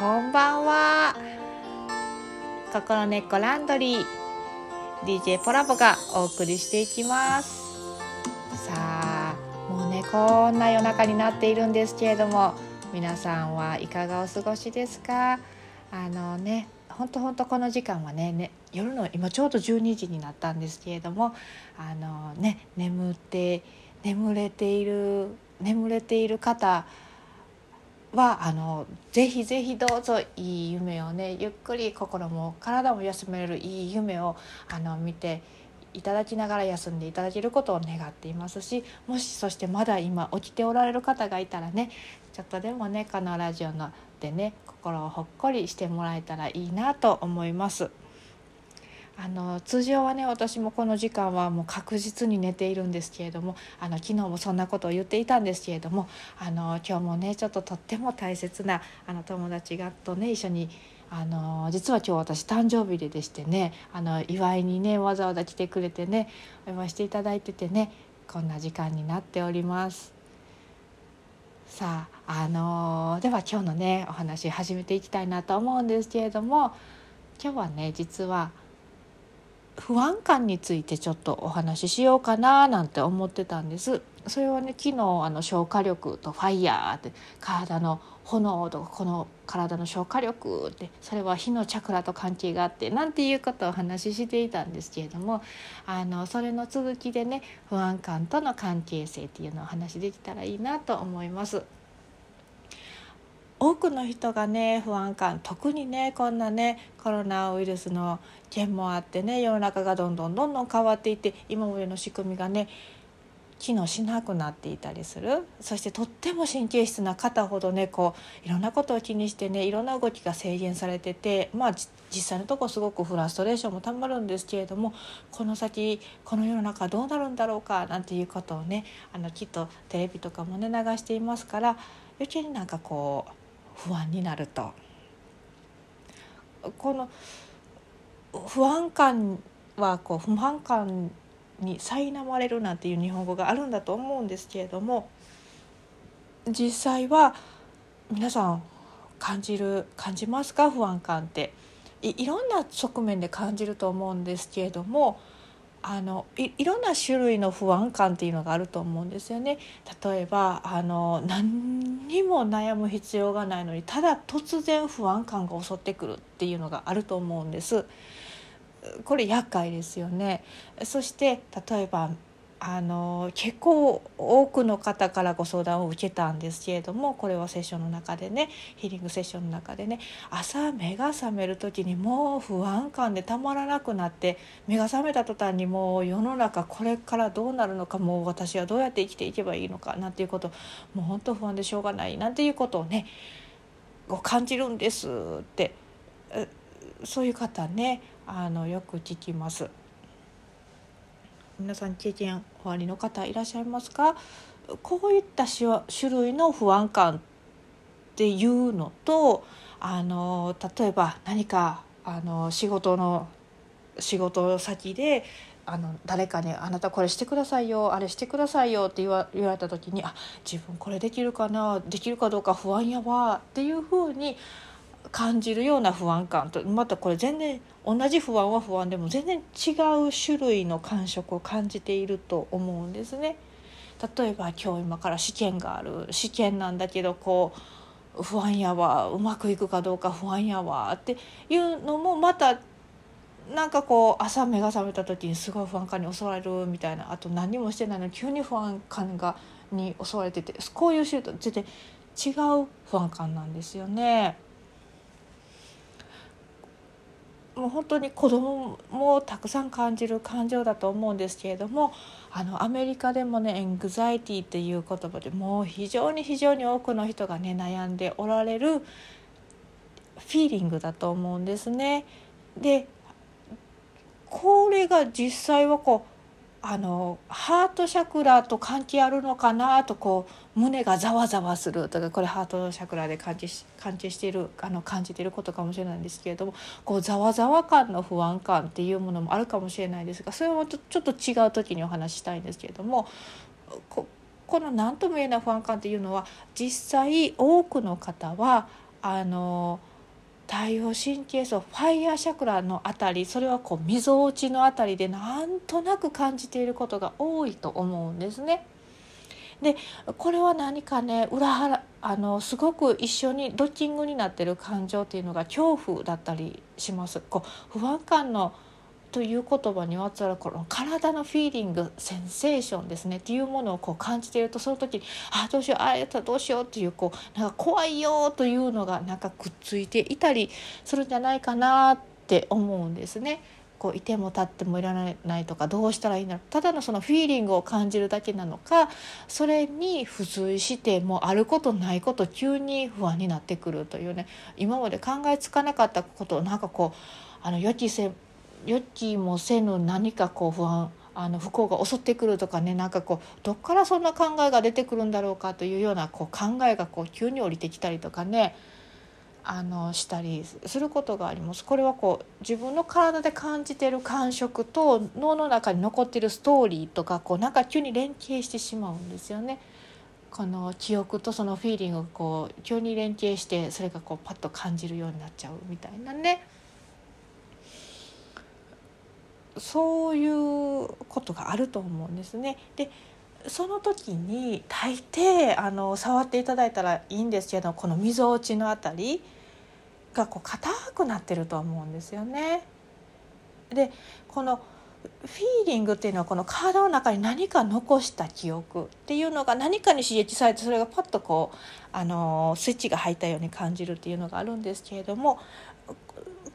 こんばんは。心根っこランドリー。DJ ポラボがお送りしていきます。さあもうねこんな夜中になっているんですけれども皆さんはいかがお過ごしですか？あのねほんとほんとこの時間はねね夜の今ちょうど12時になったんですけれどもあのね眠って眠れている眠れている方はあのぜひぜひどうぞいい夢をねゆっくり心も体も休めるいい夢をあの見ていただきながら休んでいただけることを願っていますしもしそしてまだ今起きておられる方がいたらねちょっとでもねこのラジオのでね心をほっこりしてもらえたらいいなと思います。あの通常はね私もこの時間はもう確実に寝ているんですけれどもあの昨日もそんなことを言っていたんですけれどもあの今日もねちょっととっても大切なあの友達がとね一緒にあの実は今日私誕生日ででしてねあの祝いにねわざわざ来てくれてねお祝いしていただいててねこんな時間になっております。さああのでは今日のねお話始めていきたいなと思うんですけれども今日はね実は不安感についてちょっとお話ししようかななんて思ってたんですそれはね昨日あの消化力とファイヤーって体の炎とかこの体の消化力ってそれは火のチャクラと関係があってなんていうことをお話ししていたんですけれどもあのそれの続きでね不安感との関係性っていうのをお話しできたらいいなと思います。多くの人がね不安感特にねこんなねコロナウイルスの件もあってね世の中がどんどんどんどん変わっていって今までの仕組みがね機能しなくなっていたりする。そしてとっても神経質な方ほどねこういろんなことを気にしてねいろんな動きが制限されててまあ実際のとこすごくフラストレーションもたまるんですけれどもこの先この世の中どうなるんだろうかなんていうことをねあのきっとテレビとかもね流していますから余計になんかこう不安になると。この不安感はこう不安感に苛まれるなんていう日本語があるんだと思うんですけれども実際は皆さん感じる感じますか？不安感って。いろんな側面で感じると思うんですけれどもあのいいろんな種類の不安感っていうのがあると思うんですよね。例えばあの何にも悩む必要がないのにただ突然不安感が襲ってくるっていうのがあると思うんです。これ厄介ですよね。そして例えばあの結構多くの方からご相談を受けたんですけれどもこれはセッションの中でねヒーリングセッションの中でね朝目が覚める時にもう不安感でたまらなくなって目が覚めた途端にもう世の中これからどうなるのかもう私はどうやって生きていけばいいのかなんていうこともう本当不安でしょうがないなんていうことをね感じるんですってそういう方ねあのよく聞きます。皆さん経験おありの方いらっしゃいますか？こういった種類の不安感っていうのとあの例えば何かあの仕事の仕事先であの誰かに「あなたこれしてくださいよあれしてくださいよ」って言われた時に「あ自分これできるかなできるかどうか不安やわ」っていうふうに感じるような不安感とまたこれ全然同じ不安は不安でも全然違う種類の感触を感じていると思うんですね。例えば今日今から試験がある試験なんだけどこう不安やわうまくいくかどうか不安やわっていうのもまたなんかこう朝目が覚めた時にすごい不安感に襲われるみたいなあと何もしてないのに急に不安感がに襲われててこういう種類と全然違う不安感なんですよね。もう本当に子供もたくさん感じる感情だと思うんですけれどもあのアメリカでもねエングザイティっていう言葉でもう非常に非常に多くの人がね悩んでおられるフィーリングだと思うんですね。でこれが実際はこあのハートチャクラと関係あるのかなとこう胸がざわざわするとかこれハートチャクラで感じ感じしているあの感じていることかもしれないんですけれどもこうざわざわ感の不安感っていうものもあるかもしれないですがそれもちょっと違う時にお話ししたいんですけれどもここの何とも言えない不安感っていうのは実際多くの方はあの太陽神経層ファイヤーシャクラの辺りそれはこうみぞおちの辺りでなんとなく感じていることが多いと思うんですね。でこれは何かね裏腹あのすごく一緒にドッキングになってる感情っていうのが恐怖だったりします。こう不安感のという言葉にまつわるこの体のフィーリングセンセーションですねっていうものをこう感じているとその時にあどうしようああやったらどうしようっていうこうなんか怖いよというのがなんかくっついていたりするんじゃないかなって思うんですね。こういても立ってもいられないとかどうしたらいいんだろうただのそのフィーリングを感じるだけなのかそれに付随してもうあることないこと急に不安になってくるというね今まで考えつかなかったことをなんかこうあの予期せ予期もせぬ何かこう不安あの不幸が襲ってくるとかねなんかこうどっからそんな考えが出てくるんだろうかというようなこう考えがこう急に降りてきたりとかねあのしたりすることがあります。これはこう自分の体で感じてる感触と脳の中に残ってるストーリーとかこうなんか急に連携してしまうんですよね。この記憶とそのフィーリングがこう急に連携してそれがこうパッと感じるようになっちゃうみたいなね。そういうことがあると思うんですね。でその時に大抵あの触っていただいたらいいんですけどこのみぞおちのあたりがこう硬くなってると思うんですよね。でこのフィーリングっていうのはこの体の中に何か残した記憶っていうのが何かに刺激されてそれがパッとこうあのスイッチが入ったように感じるっていうのがあるんですけれども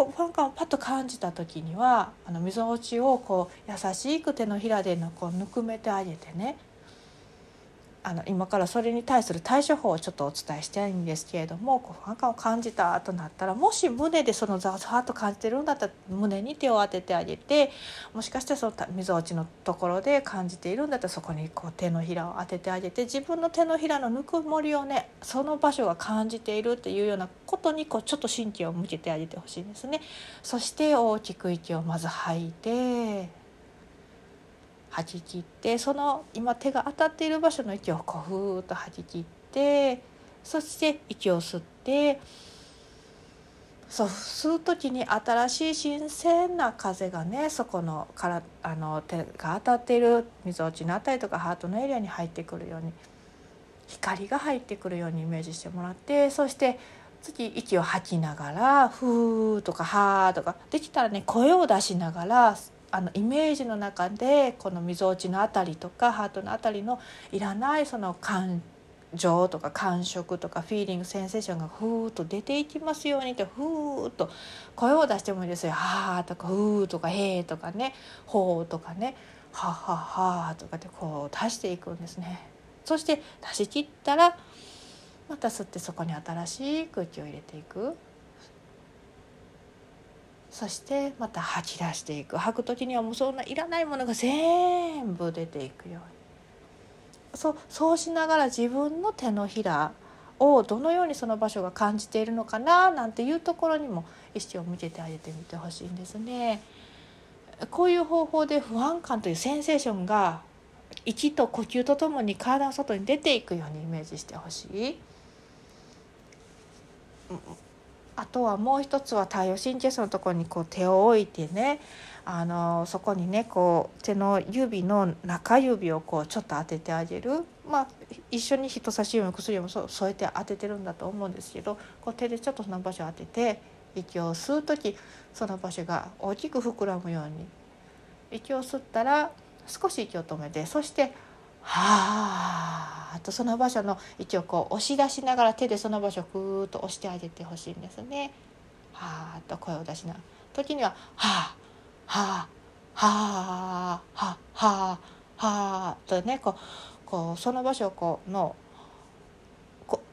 こうファン感をパッと感じた時にはあのみぞおちをこう優しく手のひらでのこうぬくめてあげてね。あの今からそれに対する対処法をちょっとお伝えしたいんですけれどもこう不安感を感じたとなったらもし胸でそのざわざわと感じてるんだったら胸に手を当ててあげてもしかしてそのみぞおちのところで感じているんだったらそこにこう手のひらを当ててあげて自分の手のひらのぬくもりをねその場所が感じているっていうようなことにこうちょっと神経を向けてあげてほしいんですね。そして大きく息をまず吐いて吐き切ってその今手が当たっている場所の息をこうふーっと吐き切ってそして息を吸ってそう吸う時に新しい新鮮な風がねそこのからあの手が当たっているみぞおちのあたりとかハートのエリアに入ってくるように光が入ってくるようにイメージしてもらってそして次息を吐きながら「ふー」とか「はー」とかできたらね声を出しながらあのイメージの中でこのみぞおちの辺りとかハートの辺りのいらないその感情とか感触とかフィーリングセンセーションがふーっと出ていきますようにってふーっと声を出してもいいですよ「はー」とか「ふー」とか「へー」とかね「ほー」とかね「ははは」とかってこう出していくんですね。そして出し切ったらまた吸ってそこに新しい空気を入れていく。そしてまた吐き出していく吐く時にはもうそんないらないものが全部出ていくようにそうそうしながら自分の手のひらをどのようにその場所が感じているのかななんていうところにも意識を向けてあげてみてほしいんですね。こういう方法で不安感というセンセーションが息と呼吸とともに体の外に出ていくようにイメージしてほしい。あとはもう一つは太陽神経層のところにこう手を置いてねあのそこにねこう手の指の中指をこうちょっと当ててあげる。まあ一緒に人差し指も薬も添えて当ててるんだと思うんですけどこう手でちょっとその場所を当てて息を吸う時その場所が大きく膨らむように。息を吸ったら少し息を止めてそしてはあとその場所の位置をこう押し出しながら手でその場所をふーっと押してあげてほしいんですね。はあと声を出しな時にははあはあはあはあはあはあとねこうこうその場所をこうの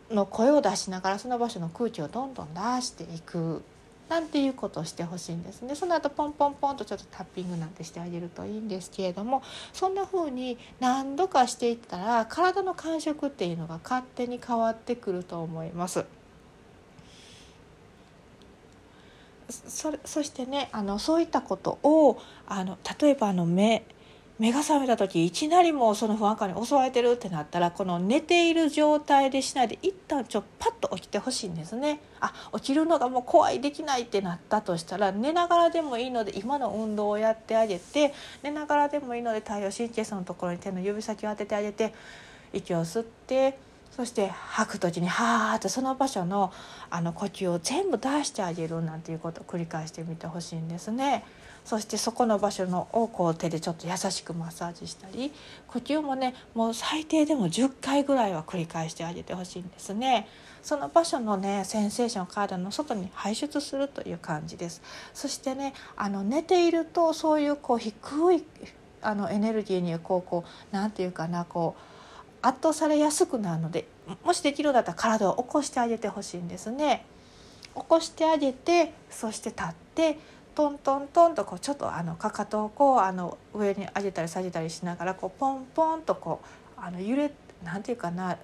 の声を出しながらその場所の空気をどんどん出していくなんていうことをしてほしいんですねその後ポンポンポンとちょっとタッピングなんてしてあげるといいんですけれどもそんな風に何度かしていったら体の感触っていうのが勝手に変わってくると思います。そそしてねあのそういったことをあの例えばあの目目が覚めた時いきなりもうその不安感に襲われてるってなったらこの寝ている状態でしないで一旦ちょっとパッと起きてほしいんですね。あ起きるのがもう怖いできないってなったとしたら寝ながらでもいいので今の運動をやってあげて寝ながらでもいいので太陽神経質のところに手の指先を当ててあげて息を吸ってそして吐く時にはーっとその場所のあの呼吸を全部出してあげるなんていうことを繰り返してみてほしいんですね。そしてそこの場所のをこう手でちょっと優しくマッサージしたり呼吸もねもう最低でも10回ぐらいは繰り返してあげてほしいんですね。その場所のねセンセーションを体の外に排出するという感じです。そしてねあの寝ているとそういうこう低いあのエネルギーにこうこうなんていうかなこう圧倒されやすくなるのでもしできるんだったら体を起こしてあげてほしいんですね。起こしてあげてそして立ってトントントンとこうちょっとあのかかとをこうあの上に上げたり下げたりしながらこうポンポンとこうあの揺れなんていうかな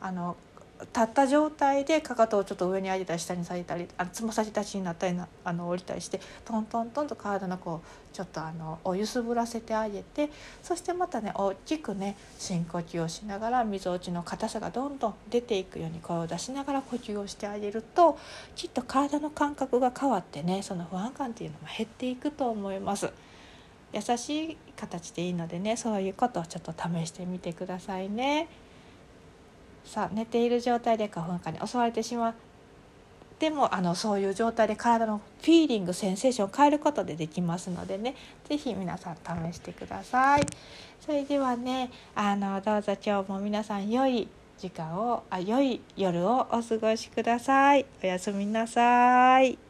あの立った状態でかかとをちょっと上に上げたり下に下げたりあのつま先立ちになったりなあの降りたりしてトントントンと体のこうちょっとあのお揺すぶらせてあげてそしてまたね大きくね深呼吸をしながらみぞおちの硬さがどんどん出ていくように声を出しながら呼吸をしてあげるときっと体の感覚が変わってねその不安感っていうのも減っていくと思います。優しい形でいいのでねそういうことをちょっと試してみてくださいね。さ寝ている状態で花粉症に襲われてしまうでもあのそういう状態で体のフィーリングセンセーションを変えることでできますのでね是非皆さん試してください。それではねあのどうぞ今日も皆さん良い時間をあ良い夜をお過ごしください。おやすみなさい。